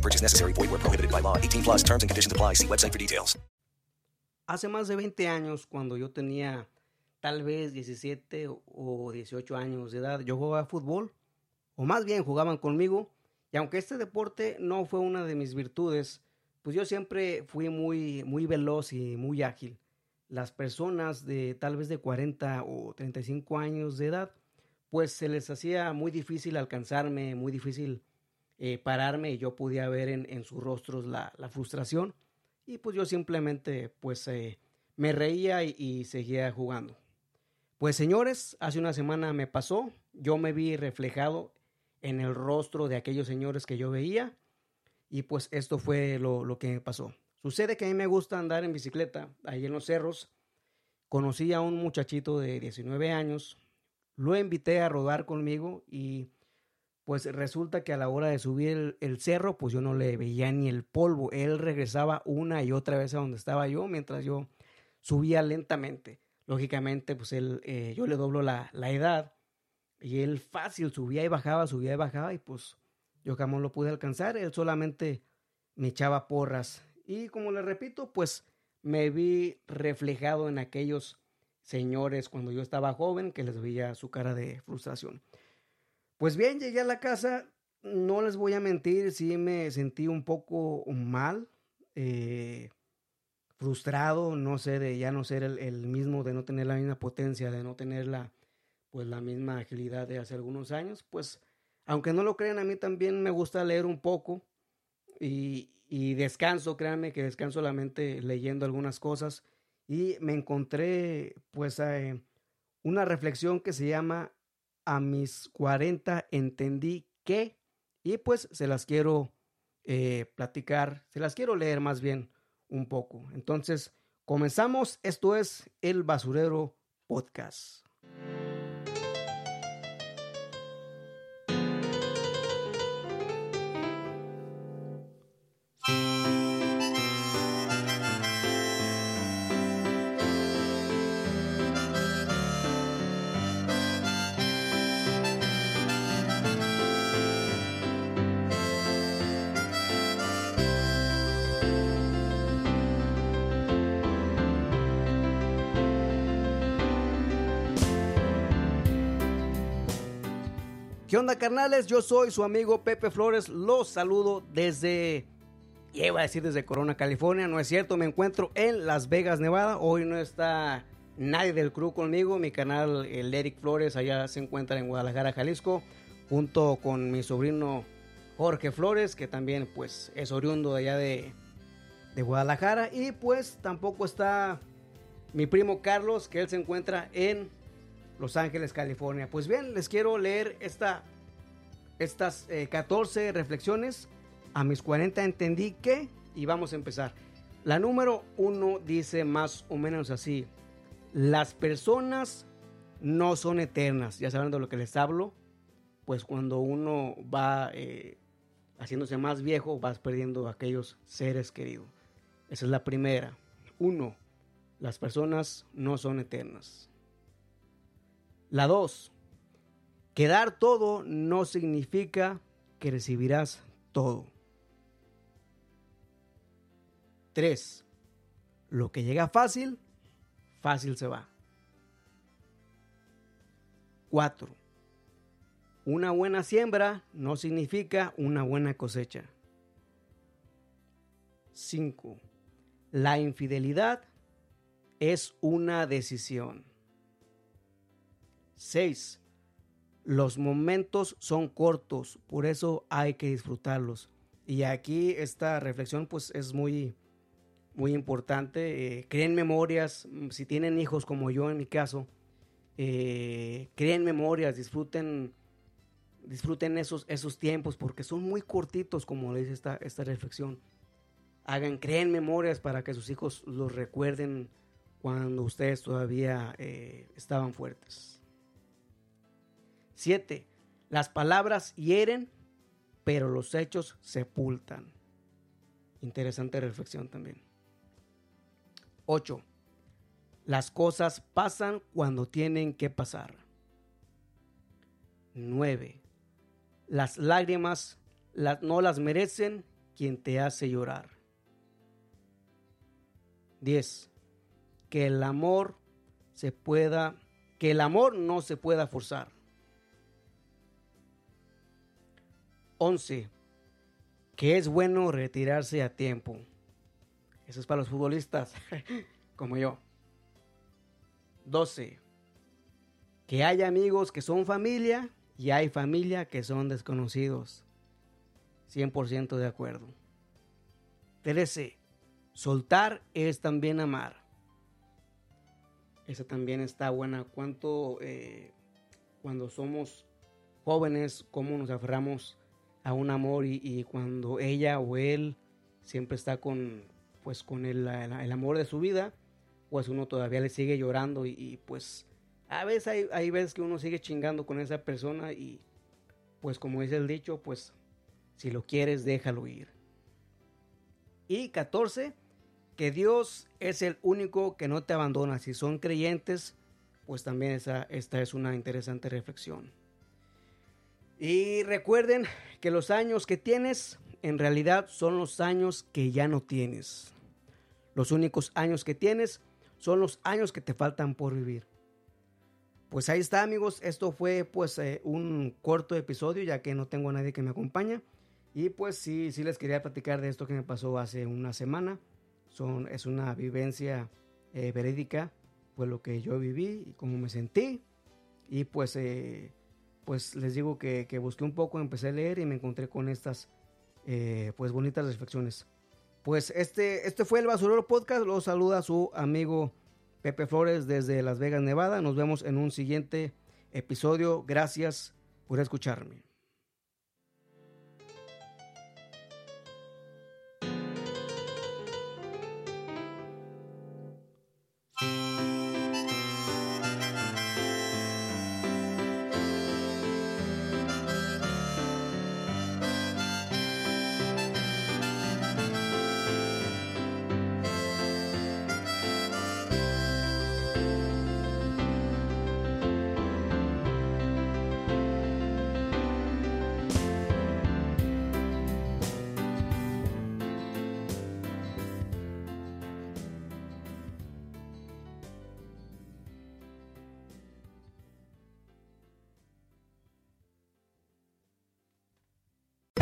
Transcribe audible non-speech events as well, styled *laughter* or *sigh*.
No purchase necessary. Void where prohibited by law. 18 plus terms and conditions apply. See website for details. Hace más de 20 años, cuando yo tenía tal vez 17 o 18 años de edad, yo jugaba fútbol, o más bien jugaban conmigo, y aunque este deporte no fue una de mis virtudes, pues yo siempre fui muy, muy veloz y muy ágil. Las personas de tal vez de 40 o 35 años de edad, pues se les hacía muy difícil alcanzarme, muy difícil eh, pararme y yo podía ver en, en sus rostros la, la, frustración y pues yo simplemente pues eh, me reía y, seguía jugando. Pues señores, hace una semana me pasó, yo me vi reflejado en el rostro de aquellos señores que yo veía y pues esto fue lo, lo, que me pasó. Sucede que a mí me gusta andar en bicicleta ahí en los cerros. Conocí a un muchachito de 19 años, lo invité a rodar conmigo y pues resulta que a la hora de subir el, cerro, pues yo no le veía ni el polvo. Él regresaba una y otra vez a donde estaba yo mientras yo subía lentamente. Lógicamente, pues él, eh, yo le doblo la, la, edad y él fácil subía y bajaba, subía y bajaba y pues yo jamás lo pude alcanzar. Él solamente me echaba porras. Y como le repito, pues me vi reflejado en aquellos señores cuando yo estaba joven que les veía su cara de frustración. Pues bien, llegué a la casa, no les voy a mentir, sí me sentí un poco mal, eh, frustrado, no sé, de ya no ser el, mismo, de no tener la misma potencia, de no tener la, pues, la misma agilidad de hace algunos años. Pues, aunque no lo crean, a mí también me gusta leer un poco y, y descanso, créanme que descanso la mente leyendo algunas cosas y me encontré, pues, eh, una reflexión que se llama a mis 40 entendí que, y pues se las quiero eh, platicar, se las quiero leer más bien un poco. Entonces, comenzamos, esto es El Basurero Podcast. ¿Qué onda, carnales? Yo soy su amigo Pepe Flores. Los saludo desde, iba a decir desde Corona, California. No es cierto, me encuentro en Las Vegas, Nevada. Hoy no está nadie del crew conmigo. Mi canal, el Eric Flores, allá se encuentra en Guadalajara, Jalisco, junto con mi sobrino Jorge Flores, que también pues es oriundo de allá de, de Guadalajara. Y pues tampoco está mi primo Carlos, que él se encuentra en los Ángeles, California. Pues bien, les quiero leer esta, estas eh, 14 reflexiones. A mis 40 entendí que, y vamos a empezar. La número uno dice más o menos así. Las personas no son eternas. Ya saben de lo que les hablo. Pues cuando uno va eh, haciéndose más viejo, vas perdiendo aquellos seres queridos. Esa es la primera. Uno, las personas no son eternas. La 2. Quedar todo no significa que recibirás todo. 3. Lo que llega fácil, fácil se va. 4. Una buena siembra no significa una buena cosecha. 5. La infidelidad es una decisión. 6. Los momentos son cortos, por eso hay que disfrutarlos. Y aquí esta reflexión pues es muy, muy importante. Eh, creen memorias, si tienen hijos como yo en mi caso, eh, creen memorias, disfruten, disfruten esos, esos tiempos porque son muy cortitos como le dice esta, esta reflexión. hagan, creen memorias para que sus hijos los recuerden cuando ustedes todavía eh, estaban fuertes. 7. Las palabras hieren, pero los hechos sepultan. Interesante reflexión también. 8. Las cosas pasan cuando tienen que pasar. 9. Las lágrimas no las merecen quien te hace llorar. 10. Que el amor se pueda, que el amor no se pueda forzar. 11. Que es bueno retirarse a tiempo. Eso es para los futbolistas, *laughs* como yo. 12. Que hay amigos que son familia y hay familia que son desconocidos. 100% de acuerdo. 13. Soltar es también amar. Esa también está buena. ¿Cuánto eh, cuando somos jóvenes, cómo nos aferramos a un amor y, cuando ella o él siempre está con, pues, con el, amor de su vida, pues uno todavía le sigue llorando y, pues a veces hay, hay veces que uno sigue chingando con esa persona y pues como dice el dicho, pues si lo quieres, déjalo ir. Y 14, que Dios es el único que no te abandona. Si son creyentes, pues también esa, esta es una interesante reflexión. Y recuerden que los años que tienes en realidad son los años que ya no tienes. Los únicos años que tienes son los años que te faltan por vivir. Pues ahí está amigos, esto fue pues eh, un corto episodio ya que no tengo a nadie que me acompañe. Y pues sí, sí les quería platicar de esto que me pasó hace una semana. Son, es una vivencia eh, verídica, pues lo que yo viví y cómo me sentí. Y pues eh, pues les digo que, busqué un poco, empecé a leer y me encontré con estas eh, pues bonitas reflexiones. Pues este, este fue el Basurero Podcast, lo saluda su amigo Pepe Flores desde Las Vegas, Nevada. Nos vemos en un siguiente episodio. Gracias por escucharme.